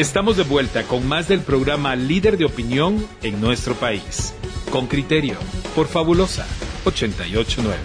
Estamos de vuelta con más del programa Líder de Opinión en nuestro país. Con criterio, por Fabulosa 889.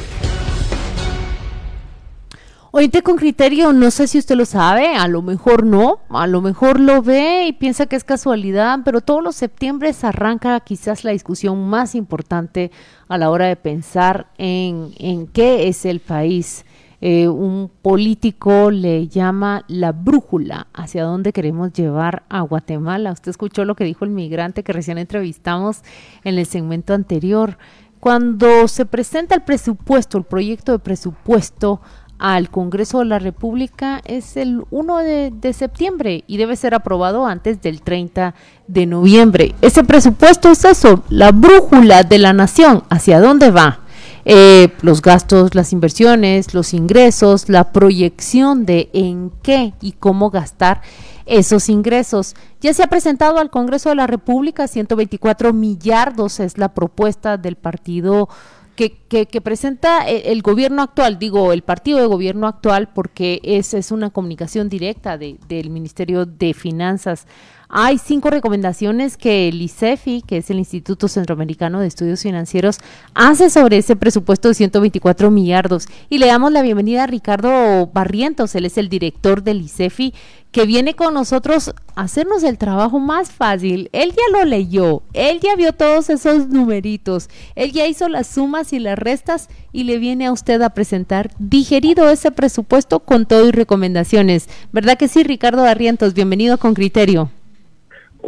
Oíste con criterio, no sé si usted lo sabe, a lo mejor no, a lo mejor lo ve y piensa que es casualidad, pero todos los septiembre arranca quizás la discusión más importante a la hora de pensar en, en qué es el país. Eh, un político le llama la brújula hacia dónde queremos llevar a Guatemala. Usted escuchó lo que dijo el migrante que recién entrevistamos en el segmento anterior. Cuando se presenta el presupuesto, el proyecto de presupuesto al Congreso de la República es el 1 de, septiembre y debe ser aprobado antes del 30 de noviembre. Ese presupuesto es eso, la brújula de la nación, hacia dónde va. Eh, los gastos, las inversiones, los ingresos, la proyección de en qué y cómo gastar esos ingresos. Ya se ha presentado al Congreso de la República, 124 millardos es la propuesta del partido que, que, presenta el, gobierno actual, digo, el partido de gobierno actual, porque es, es una comunicación directa de, del Ministerio de Finanzas. Hay cinco recomendaciones que el ICEFI, que es el Instituto Centroamericano de Estudios Financieros, hace sobre ese presupuesto de 124 millardos. Y le damos la bienvenida a Ricardo Barrientos, él es el director del ICEFI, que viene con nosotros a hacernos el trabajo más fácil. Él ya lo leyó, él ya vio todos esos numeritos, él ya hizo las sumas y las restas y le viene a usted a presentar digerido ese presupuesto con todo y recomendaciones. ¿Verdad que sí, Ricardo Barrientos? Bienvenido con criterio.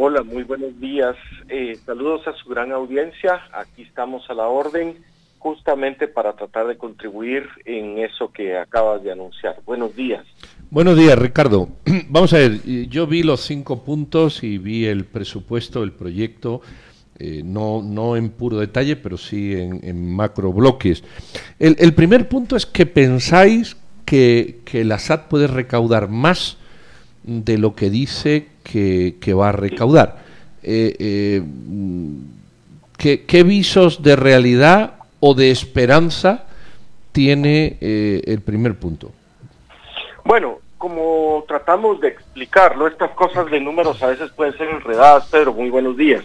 Hola, muy buenos días. Eh, saludos a su gran audiencia. Aquí estamos a la orden justamente para tratar de contribuir en eso que acabas de anunciar. Buenos días. Buenos días, Ricardo. Vamos a ver, yo vi los cinco puntos y vi el presupuesto, el proyecto, eh, no, no en puro detalle, pero sí en, macro bloques. El, primer punto es que pensáis que, que la SAT puede recaudar más de lo que dice que, va a recaudar. Eh, eh, ¿qué, visos de realidad o de esperanza tiene el primer punto? Bueno, como tratamos de explicarlo, estas cosas de números a veces pueden ser enredadas, Pedro, muy buenos días.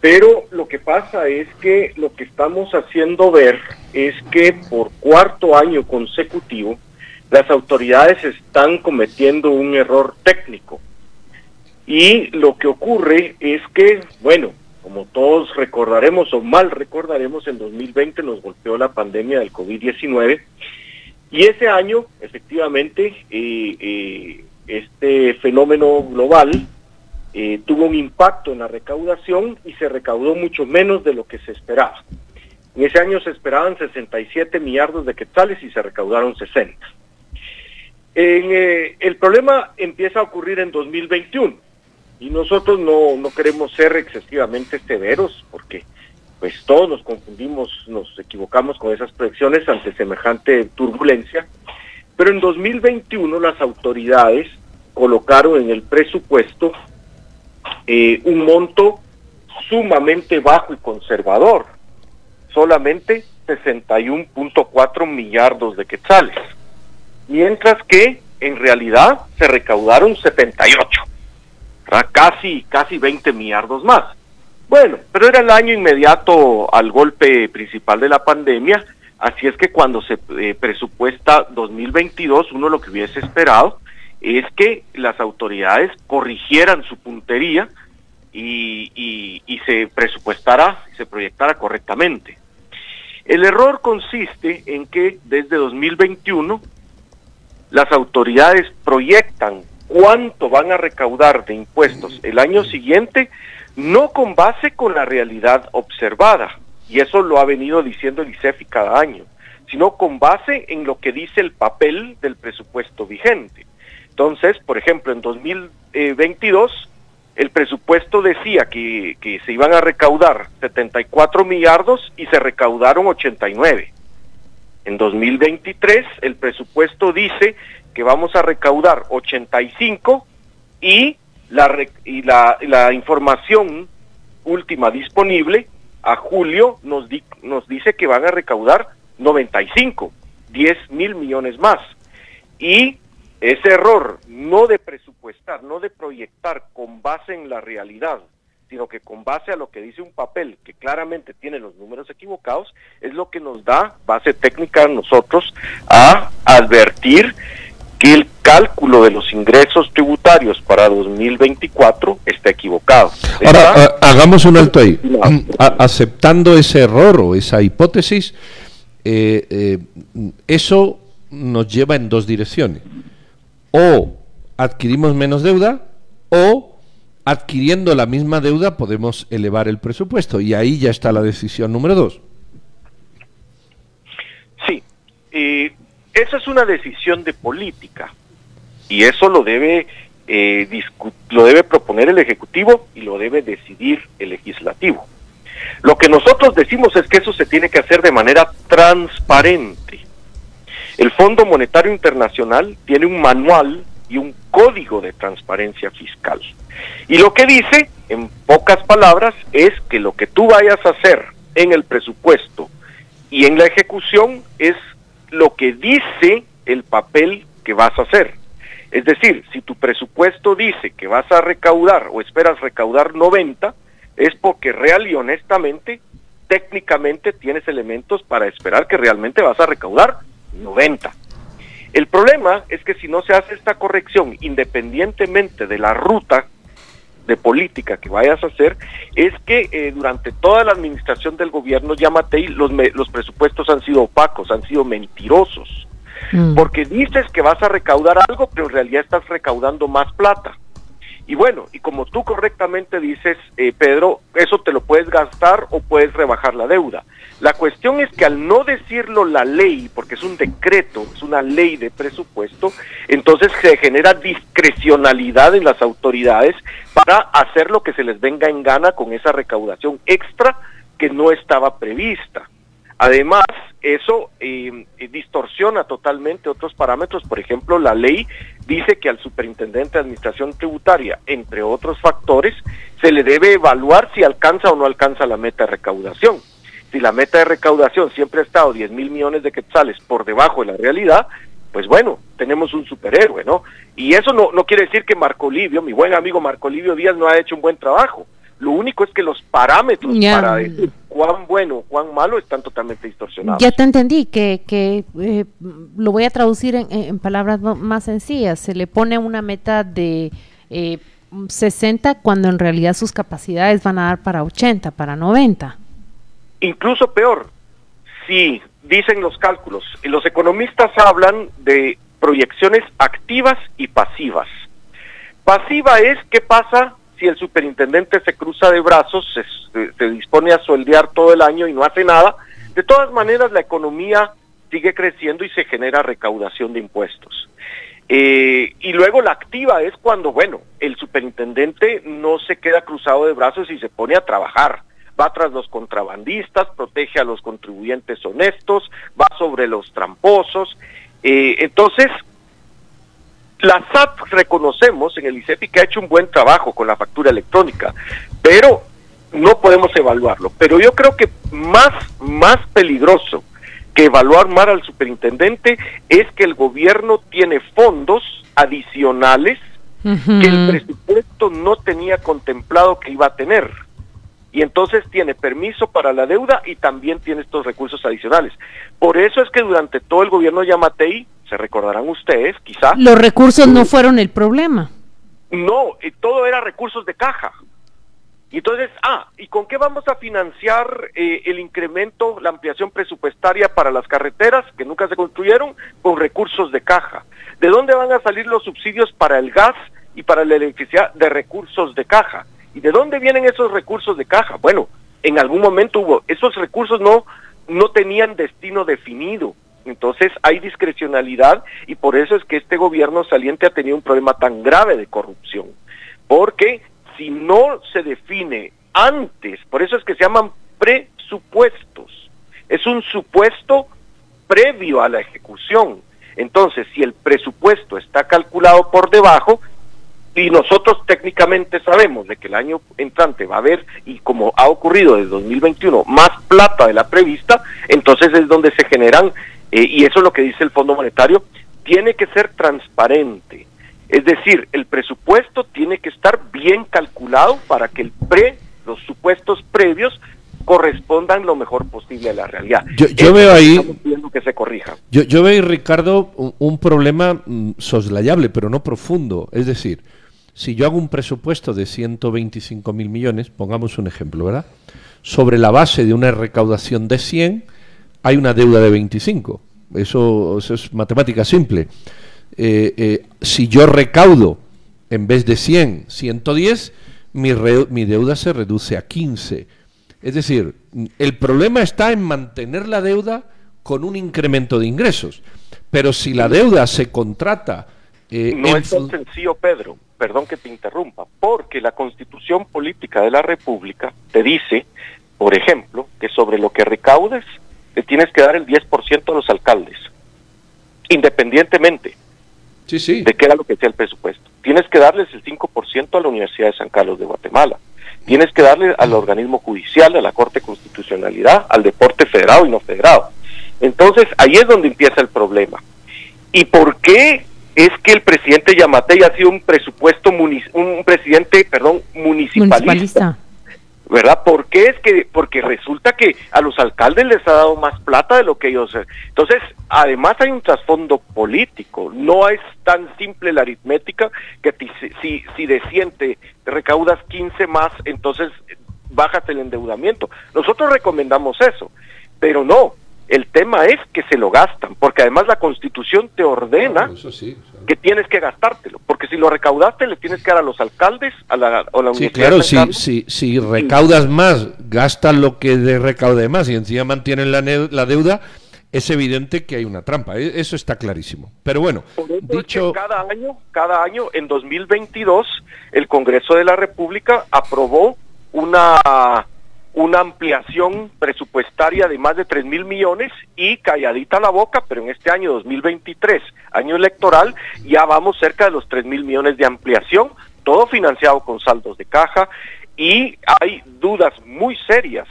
Pero lo que pasa es que lo que estamos haciendo ver es que por cuarto año consecutivo las autoridades están cometiendo un error técnico. Y lo que ocurre es que, bueno, como todos recordaremos o mal recordaremos, en 2020 nos golpeó la pandemia del COVID-19 y ese año, efectivamente, eh, eh, este fenómeno global eh, tuvo un impacto en la recaudación y se recaudó mucho menos de lo que se esperaba. En ese año se esperaban 67 millardos de quetzales y se recaudaron 60. el problema empieza a ocurrir en 2021 y nosotros no, no queremos ser excesivamente severos porque pues todos nos confundimos, nos equivocamos con esas proyecciones ante semejante turbulencia, pero en 2021 las autoridades colocaron en el presupuesto eh, un monto sumamente bajo y conservador, solamente 61.4 millardos de quetzales, mientras que en realidad se recaudaron 78, casi, casi 20 millardos más. Bueno, pero era el año inmediato al golpe principal de la pandemia, así es que cuando se eh, presupuesta 2022, uno lo que hubiese esperado es que las autoridades corrigieran su puntería y, se presupuestara, se proyectara correctamente. El error consiste en que desde 2021 las autoridades proyectan cuánto van a recaudar de impuestos el año siguiente no con base con la realidad observada, y eso lo ha venido diciendo el ICEFI cada año, sino con base en lo que dice el papel del presupuesto vigente. Entonces, por ejemplo, en 2022 el presupuesto decía que, que se iban a recaudar 74 millardos y se recaudaron 89. En 2023 el presupuesto dice que vamos a recaudar 85 y la, y la, la información última disponible a julio nos, nos dice que van a recaudar 95, 10 mil millones más. Y ese error no de presupuestar, no de proyectar con base en la realidad, sino que con base a lo que dice un papel que claramente tiene los números equivocados, es lo que nos da base técnica a nosotros a advertir que el cálculo de los ingresos tributarios para 2024 está equivocado. Ahora, hagamos un alto ahí. aceptando ese error o esa hipótesis, eh, eh, eso nos lleva en dos direcciones. O adquirimos menos deuda o adquiriendo la misma deuda podemos elevar el presupuesto y ahí ya está la decisión número dos. Sí, eh, esa es una decisión de política y eso lo debe eh, lo debe proponer el ejecutivo y lo debe decidir el legislativo. Lo que nosotros decimos es que eso se tiene que hacer de manera transparente. El Fondo Monetario Internacional tiene un manual y un código de transparencia fiscal. Y lo que dice, en pocas palabras, es que lo que tú vayas a hacer en el presupuesto y en la ejecución es lo que dice el papel que vas a hacer. Es decir, si tu presupuesto dice que vas a recaudar o esperas recaudar 90, es porque real y honestamente, técnicamente tienes elementos para esperar que realmente vas a recaudar 90. El problema es que si no se hace esta corrección, independientemente de la ruta de política que vayas a hacer, es que eh, durante toda la administración del gobierno Yamatei los, los presupuestos han sido opacos, han sido mentirosos. Mm. Porque dices que vas a recaudar algo, pero en realidad estás recaudando más plata. Y bueno, y como tú correctamente dices, eh, Pedro, eso te lo puedes gastar o puedes rebajar la deuda. La cuestión es que al no decirlo la ley, porque es un decreto, es una ley de presupuesto, entonces se genera discrecionalidad en las autoridades para hacer lo que se les venga en gana con esa recaudación extra que no estaba prevista. Además, eso eh, distorsiona totalmente otros parámetros. Por ejemplo, la ley dice que al superintendente de administración tributaria, entre otros factores, se le debe evaluar si alcanza o no alcanza la meta de recaudación. Si la meta de recaudación siempre ha estado 10 mil millones de quetzales por debajo de la realidad, pues bueno, tenemos un superhéroe, ¿no? Y eso no, quiere decir que Marco Livio, mi buen amigo Marco Livio Díaz, no ha hecho un buen trabajo. Lo único es que los parámetros para decir cuán bueno o cuán malo están totalmente distorsionados. Ya te entendí, que, que eh, lo voy a traducir en, palabras más sencillas. Se le pone una meta de eh, 60 cuando en realidad sus capacidades van a dar para 80, para 90. Incluso peor, si dicen los cálculos, los economistas hablan de proyecciones activas y pasivas. Pasiva es qué pasa si el superintendente se cruza de brazos, se, dispone a sueldear todo el año y no hace nada, de todas maneras la economía sigue creciendo y se genera recaudación de impuestos. Eh, y luego la activa es cuando, bueno, el superintendente no se queda cruzado de brazos y se pone a trabajar. Va tras los contrabandistas, protege a los contribuyentes honestos, va sobre los tramposos. Eh, entonces, la SAT reconocemos en el ICEPI que ha hecho un buen trabajo con la factura electrónica, pero no podemos evaluarlo. Pero yo creo que más, más peligroso que evaluar mal al superintendente es que el gobierno tiene fondos adicionales que el presupuesto no tenía contemplado que iba a tener. Y entonces tiene permiso para la deuda y también tiene estos recursos adicionales. Por eso es que durante todo el gobierno Yamatei se recordarán ustedes, quizá. Los recursos no fueron el problema. No, todo era recursos de caja. Y entonces, ah, ¿y con qué vamos a financiar eh, el incremento, la ampliación presupuestaria para las carreteras que nunca se construyeron? Con recursos de caja. ¿De dónde van a salir los subsidios para el gas y para la electricidad? De recursos de caja. ¿Y de dónde vienen esos recursos de caja? Bueno, en algún momento hubo, esos recursos no, no tenían destino definido. Entonces hay discrecionalidad y por eso es que este gobierno saliente ha tenido un problema tan grave de corrupción. Porque si no se define antes, por eso es que se llaman presupuestos, es un supuesto previo a la ejecución. Entonces, si el presupuesto está calculado por debajo, y nosotros técnicamente sabemos de que el año entrante va a haber, y como ha ocurrido desde 2021, más plata de la prevista, entonces es donde se generan eh, y eso es lo que dice el Fondo Monetario, tiene que ser transparente. Es decir, el presupuesto tiene que estar bien calculado para que el pre, los supuestos previos correspondan lo mejor posible a la realidad. Yo, veo ahí que se corrija. Yo, yo veo ahí, Ricardo, un, problema mm, soslayable, pero no profundo. Es decir, si yo hago un presupuesto de 125 mil millones, pongamos un ejemplo, ¿verdad? Sobre la base de una recaudación de 100, hay una deuda de 25. Eso, es matemática simple. Eh, eh, si yo recaudo en vez de 100, 110, mi, mi deuda se reduce a 15 es decir, el problema está en mantener la deuda con un incremento de ingresos. Pero si la deuda se contrata... Eh, no es tan sencillo, Pedro, perdón que te interrumpa, porque la constitución política de la República te dice, por ejemplo, que sobre lo que recaudes le tienes que dar el 10% a los alcaldes, independientemente sí, sí. de qué era lo que sea el presupuesto. Tienes que darles el 5% a la Universidad de San Carlos de Guatemala tienes que darle al organismo judicial, a la Corte de Constitucionalidad, al deporte federado y no federado. Entonces, ahí es donde empieza el problema. ¿Y por qué es que el presidente Yamatei ha sido un presupuesto, un presidente, perdón, municipalista? ¿Verdad? ¿Por qué es que? Porque resulta que a los alcaldes les ha dado más plata de lo que ellos. Entonces, además hay un trasfondo político. No es tan simple la aritmética que si, si de 100 te recaudas 15 más, entonces bajas el endeudamiento. Nosotros recomendamos eso, pero no. El tema es que se lo gastan, porque además la Constitución te ordena que tienes que gastártelo, porque si lo recaudaste le tienes que dar a los alcaldes, a la, a Sí, claro, si, si, si recaudas más, gastas lo que de recaude más y encima mantienen la, la deuda, es evidente que hay una trampa, e, eso está clarísimo. Pero bueno, dicho... cada año, cada año, en 2022, el Congreso de la República aprobó una una ampliación presupuestaria de más de 3 mil millones y calladita la boca, pero en este año 2023, año electoral, ya vamos cerca de los 3 mil millones de ampliación, todo financiado con saldos de caja y hay dudas muy serias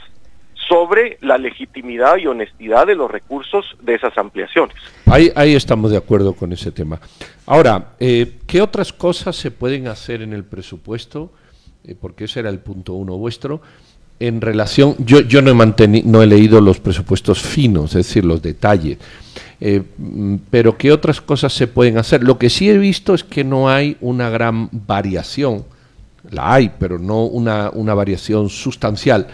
sobre la legitimidad y honestidad de los recursos de esas ampliaciones. Ahí, ahí estamos de acuerdo con ese tema. Ahora, eh, ¿qué otras cosas se pueden hacer en el presupuesto? Eh, porque ese era el punto uno vuestro en relación, yo, no, he no he leído los presupuestos finos, es decir, los detalles, eh, pero ¿qué otras cosas se pueden hacer? Lo que sí he visto es que no hay una gran variación, la hay, pero no una, una variación sustancial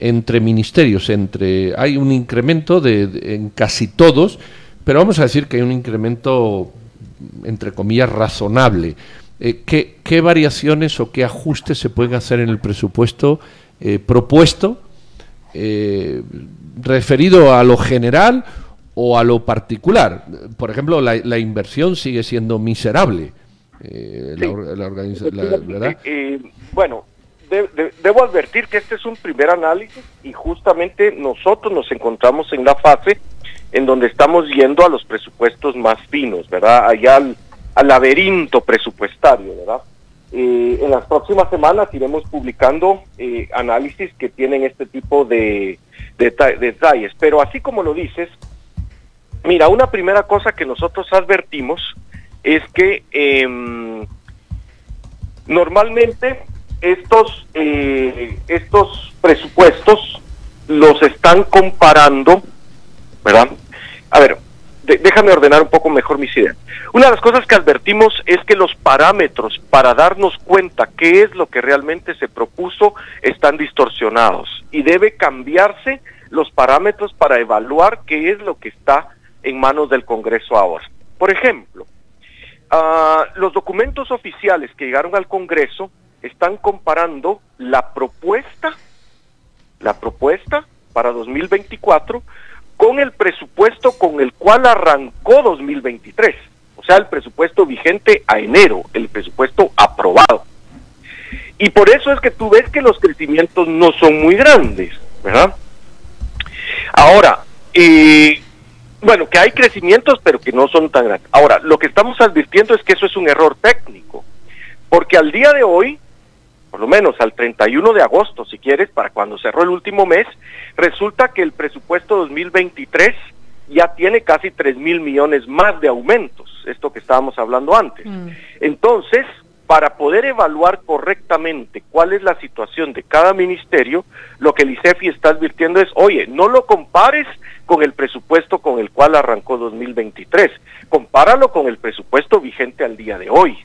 entre ministerios, entre hay un incremento de, en casi todos, pero vamos a decir que hay un incremento entre comillas razonable. Eh, ¿qué, ¿Qué variaciones o qué ajustes se pueden hacer en el presupuesto eh, propuesto eh, referido a lo general o a lo particular. Por ejemplo, la, inversión sigue siendo miserable. Eh, bueno, debo advertir que este es un primer análisis y justamente nosotros nos encontramos en la fase en donde estamos yendo a los presupuestos más finos, ¿verdad? Allá al laberinto presupuestario, ¿verdad? Eh, en las próximas semanas iremos publicando eh, análisis que tienen este tipo de, detalles. Pero así como lo dices, mira, una primera cosa que nosotros advertimos es que em, normalmente estos, eh, estos presupuestos los están comparando, ¿verdad? A ver, déjame ordenar un poco mejor mis ideas. Una de las cosas que advertimos es que los parámetros para darnos cuenta qué es lo que realmente se propuso están distorsionados y debe cambiarse los parámetros para evaluar qué es lo que está en manos del Congreso ahora. Por ejemplo, ah, los documentos oficiales que llegaron al Congreso están comparando la propuesta, la propuesta para 2024 con el presupuesto con el cual arrancó 2023, o sea, el presupuesto vigente a enero, el presupuesto aprobado. Y por eso es que tú ves que los crecimientos no son muy grandes, ¿verdad? Ahora, eh, bueno, que hay crecimientos, pero que no son tan grandes. Ahora, lo que estamos advirtiendo es que eso es un error técnico, porque al día de hoy, por lo menos al 31 de agosto, si quieres, para cuando cerró el último mes, resulta que el presupuesto 2023 ya tiene casi 3 mil millones más de aumentos, esto que estábamos hablando antes. Mm. Entonces, para poder evaluar correctamente cuál es la situación de cada ministerio, lo que el ICEFI está advirtiendo es, oye, no lo compares con el presupuesto con el cual arrancó 2023, compáralo con el presupuesto vigente al día de hoy.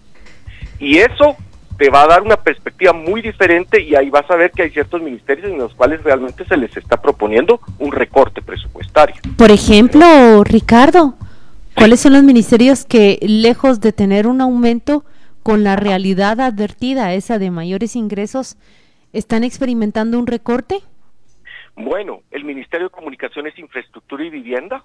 Y eso te va a dar una perspectiva muy diferente y ahí vas a ver que hay ciertos ministerios en los cuales realmente se les está proponiendo un recorte presupuestario. Por ejemplo, Ricardo, ¿cuáles son los ministerios que, lejos de tener un aumento con la realidad advertida, esa de mayores ingresos, están experimentando un recorte? Bueno, el Ministerio de Comunicaciones, Infraestructura y Vivienda,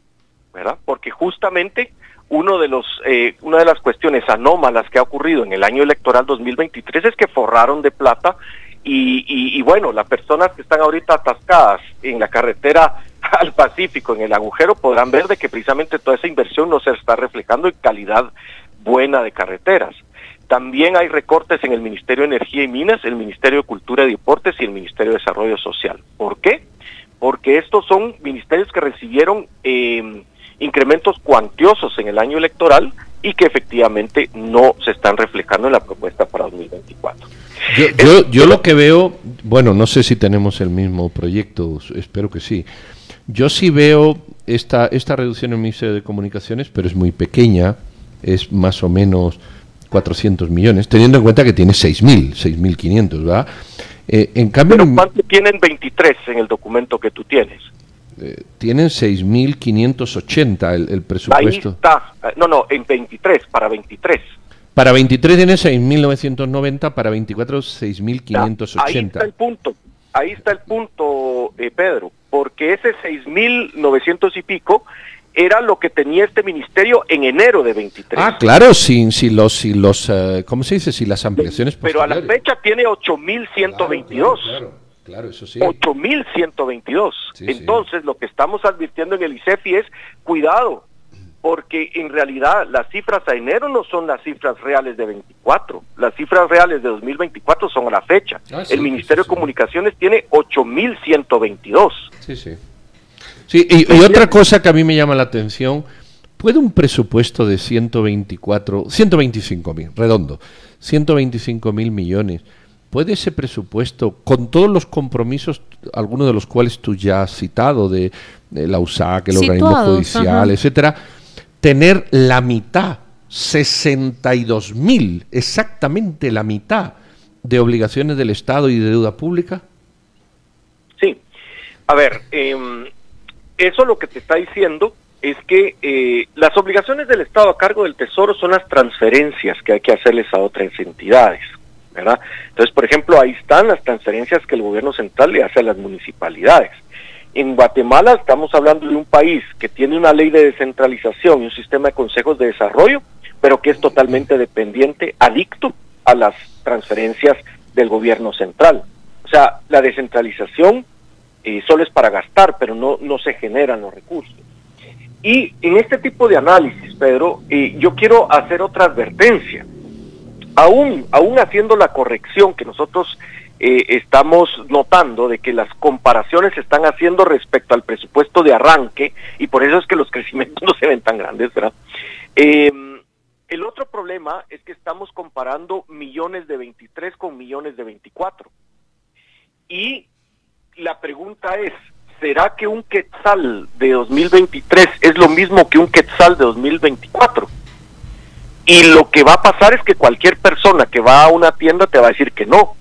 ¿verdad? Porque justamente uno de los, eh, una de las cuestiones anómalas que ha ocurrido en el año electoral 2023 es que forraron de plata y, y, y, bueno, las personas que están ahorita atascadas en la carretera al Pacífico, en el agujero, podrán ver de que precisamente toda esa inversión no se está reflejando en calidad buena de carreteras. También hay recortes en el Ministerio de Energía y Minas, el Ministerio de Cultura y Deportes y el Ministerio de Desarrollo Social. ¿Por qué? Porque estos son ministerios que recibieron eh, incrementos cuantiosos en el año electoral y que efectivamente no se están reflejando en la propuesta para 2024. Yo, yo, yo lo que veo, bueno, no sé si tenemos el mismo proyecto, espero que sí. Yo sí veo esta, esta reducción en el Ministerio de Comunicaciones, pero es muy pequeña, es más o menos 400 millones, teniendo en cuenta que tiene 6.000, 6.500, ¿verdad? Eh, en cambio, ¿Pero cuánto tienen 23 en el documento que tú tienes? Eh, tienen 6.580 el, el presupuesto. Ahí está, no, no, en 23, para 23. Para 23 tiene 6.990, para 24 6.580. Ahí está el punto, ahí está el punto, eh, Pedro, porque ese 6.900 y pico era lo que tenía este ministerio en enero de 23. Ah, claro, sin, sin los, sin los uh, ¿cómo se dice? Sin las ampliaciones Pero a la fecha tiene 8.122. Claro, claro, claro, eso sí. 8.122. Sí, Entonces, sí. lo que estamos advirtiendo en el ICEFI es, cuidado, porque en realidad las cifras a enero no son las cifras reales de 24, las cifras reales de 2024 son a la fecha. Ah, sí, el Ministerio de Comunicaciones tiene 8.122. Sí, sí. Sí, y, y, otra cosa que a mí me llama la atención, ¿puede un presupuesto de 124, 125 mil, redondo, 125 mil millones, ¿puede ese presupuesto, con todos los compromisos, algunos de los cuales tú ya has citado, de, de la USAC, el organismo Situados, judicial, ajá. etcétera, tener la mitad, 62 mil, exactamente la mitad de obligaciones del Estado y de deuda pública? Sí. A ver, eh, eso lo que te está diciendo es que eh, las obligaciones del Estado a cargo del Tesoro son las transferencias que hay que hacerles a otras entidades, ¿verdad? Entonces, por ejemplo, ahí están las transferencias que el gobierno central le hace a las municipalidades. En Guatemala estamos hablando de un país que tiene una ley de descentralización y un sistema de consejos de desarrollo, pero que es totalmente dependiente, adicto a las transferencias del gobierno central. O sea, la descentralización eh, solo es para gastar, pero no, no se generan los recursos. Y en este tipo de análisis, Pedro, eh, yo quiero hacer otra advertencia. Aún, aún haciendo la corrección que nosotros eh, estamos notando de que las comparaciones se están haciendo respecto al presupuesto de arranque, y por eso es que los crecimientos no se ven tan grandes, ¿verdad? Eh, el otro problema es que estamos comparando millones de 23 con millones de 24. Y la pregunta es, ¿será que un quetzal de 2023 es lo mismo que un quetzal de 2024? Y lo que va a pasar es que cualquier persona que va a una tienda te va a decir que no.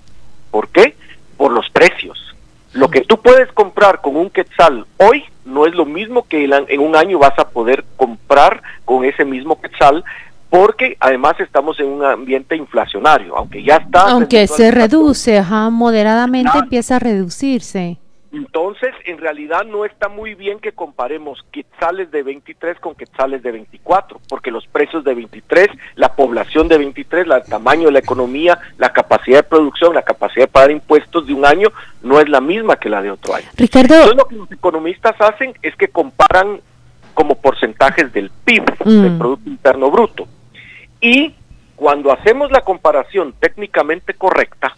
¿Por qué? Por los precios. Lo que tú puedes comprar con un quetzal hoy no es lo mismo que en un año vas a poder comprar con ese mismo quetzal porque además estamos en un ambiente inflacionario, aunque ya está... Aunque se reduce, ajá, moderadamente empieza a reducirse. Entonces, en realidad no está muy bien que comparemos quetzales de 23 con quetzales de 24, porque los precios de 23, la población de 23, el tamaño de la economía, la capacidad de producción, la capacidad de pagar impuestos de un año no es la misma que la de otro año. Ricardo. Entonces, lo que los economistas hacen es que comparan como porcentajes del PIB, mm. del Producto Interno Bruto. Y cuando hacemos la comparación técnicamente correcta,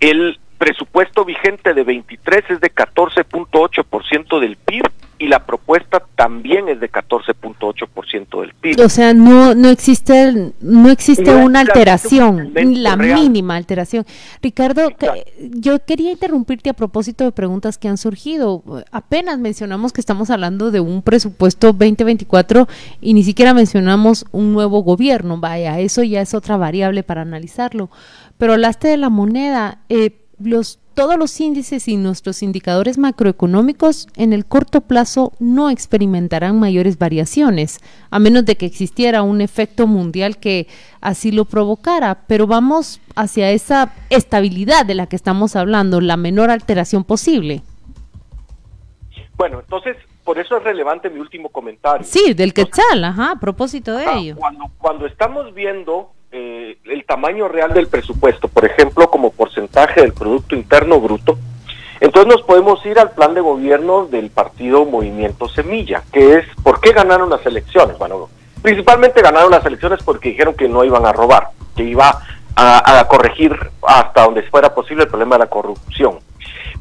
el presupuesto vigente de 23 es de 14.8% del PIB y la propuesta también es de 14.8% del PIB. O sea, no no existe no existe una alteración, la mínima alteración. Ricardo, yo quería interrumpirte a propósito de preguntas que han surgido. Apenas mencionamos que estamos hablando de un presupuesto 2024 y ni siquiera mencionamos un nuevo gobierno. Vaya, eso ya es otra variable para analizarlo. Pero hablaste de la moneda. Eh, los todos los índices y nuestros indicadores macroeconómicos en el corto plazo no experimentarán mayores variaciones, a menos de que existiera un efecto mundial que así lo provocara, pero vamos hacia esa estabilidad de la que estamos hablando, la menor alteración posible. Bueno, entonces, por eso es relevante mi último comentario. Sí, del quetzal, ajá, a propósito de ello. Cuando, cuando estamos viendo eh, el tamaño real del presupuesto, por ejemplo, como porcentaje del Producto Interno Bruto, entonces nos podemos ir al plan de gobierno del partido Movimiento Semilla, que es ¿por qué ganaron las elecciones? Bueno, principalmente ganaron las elecciones porque dijeron que no iban a robar, que iba a, a corregir hasta donde fuera posible el problema de la corrupción.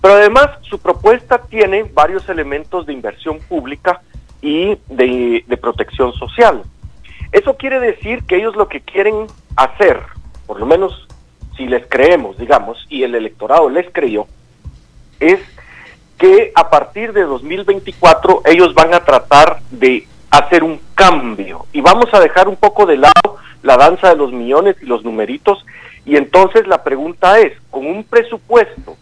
Pero además su propuesta tiene varios elementos de inversión pública y de, de protección social. Eso quiere decir que ellos lo que quieren hacer, por lo menos si les creemos, digamos, y el electorado les creyó, es que a partir de 2024 ellos van a tratar de hacer un cambio. Y vamos a dejar un poco de lado la danza de los millones y los numeritos y entonces la pregunta es, con un presupuesto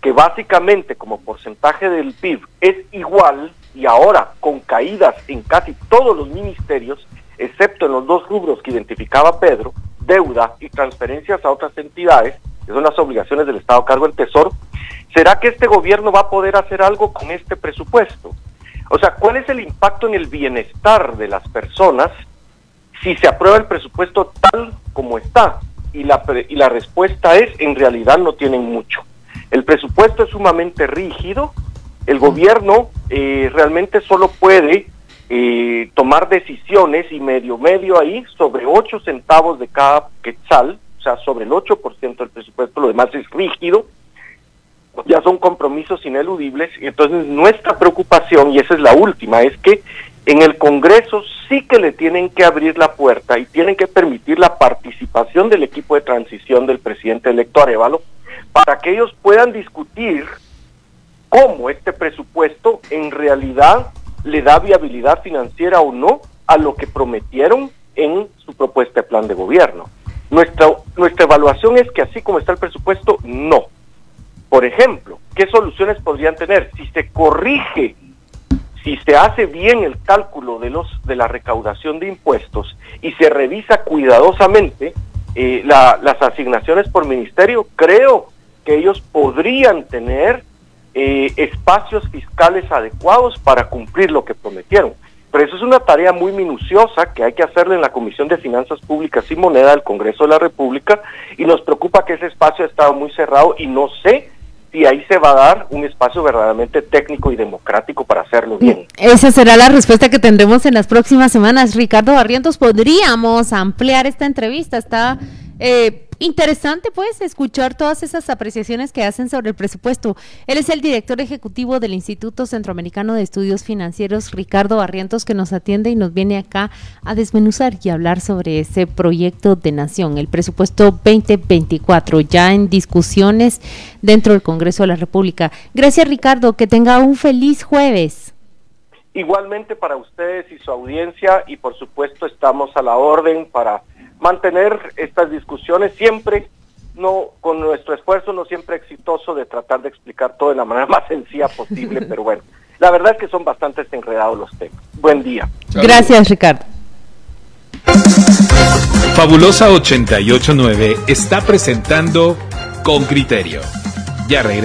que básicamente como porcentaje del PIB es igual y ahora con caídas en casi todos los ministerios, excepto en los dos rubros que identificaba Pedro, deuda y transferencias a otras entidades, que son las obligaciones del Estado a cargo del Tesoro, ¿será que este gobierno va a poder hacer algo con este presupuesto? O sea, ¿cuál es el impacto en el bienestar de las personas si se aprueba el presupuesto tal como está? Y la, y la respuesta es, en realidad no tienen mucho. El presupuesto es sumamente rígido, el gobierno eh, realmente solo puede eh, tomar decisiones y medio medio ahí sobre 8 centavos de cada quetzal, o sea, sobre el 8% del presupuesto, lo demás es rígido, ya son compromisos ineludibles, y entonces nuestra preocupación, y esa es la última, es que en el Congreso sí que le tienen que abrir la puerta y tienen que permitir la participación del equipo de transición del presidente electo Arevalo para que ellos puedan discutir cómo este presupuesto en realidad le da viabilidad financiera o no a lo que prometieron en su propuesta de plan de gobierno. Nuestra, nuestra evaluación es que así como está el presupuesto, no. Por ejemplo, ¿qué soluciones podrían tener? Si se corrige, si se hace bien el cálculo de, los, de la recaudación de impuestos y se revisa cuidadosamente eh, las asignaciones por ministerio, creo que ellos podrían tener eh, espacios fiscales adecuados para cumplir lo que prometieron. Pero eso es una tarea muy minuciosa que hay que hacerle en la Comisión de Finanzas Públicas y Moneda del Congreso de la República y nos preocupa que ese espacio ha estado muy cerrado y no sé si ahí se va a dar un espacio verdaderamente técnico y democrático para hacerlo bien. Esa será la respuesta que tendremos en las próximas semanas. Ricardo Barrientos, podríamos ampliar esta entrevista. Está eh, interesante, pues, escuchar todas esas apreciaciones que hacen sobre el presupuesto. Él es el director ejecutivo del Instituto Centroamericano de Estudios Financieros, Ricardo Barrientos, que nos atiende y nos viene acá a desmenuzar y hablar sobre ese proyecto de nación, el presupuesto 2024, ya en discusiones dentro del Congreso de la República. Gracias, Ricardo. Que tenga un feliz jueves. Igualmente para ustedes y su audiencia, y por supuesto estamos a la orden para mantener estas discusiones siempre no con nuestro esfuerzo no siempre exitoso de tratar de explicar todo de la manera más sencilla posible, pero bueno, la verdad es que son bastante enredados los temas. Buen día. Gracias, Ricardo. Fabulosa 889 está presentando Con Criterio. Ya regresamos.